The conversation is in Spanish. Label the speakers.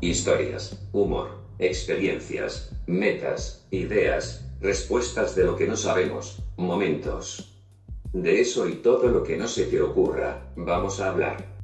Speaker 1: Historias, humor, experiencias, metas, ideas, respuestas de lo que no sabemos, momentos. De eso y todo lo que no se te ocurra, vamos a hablar.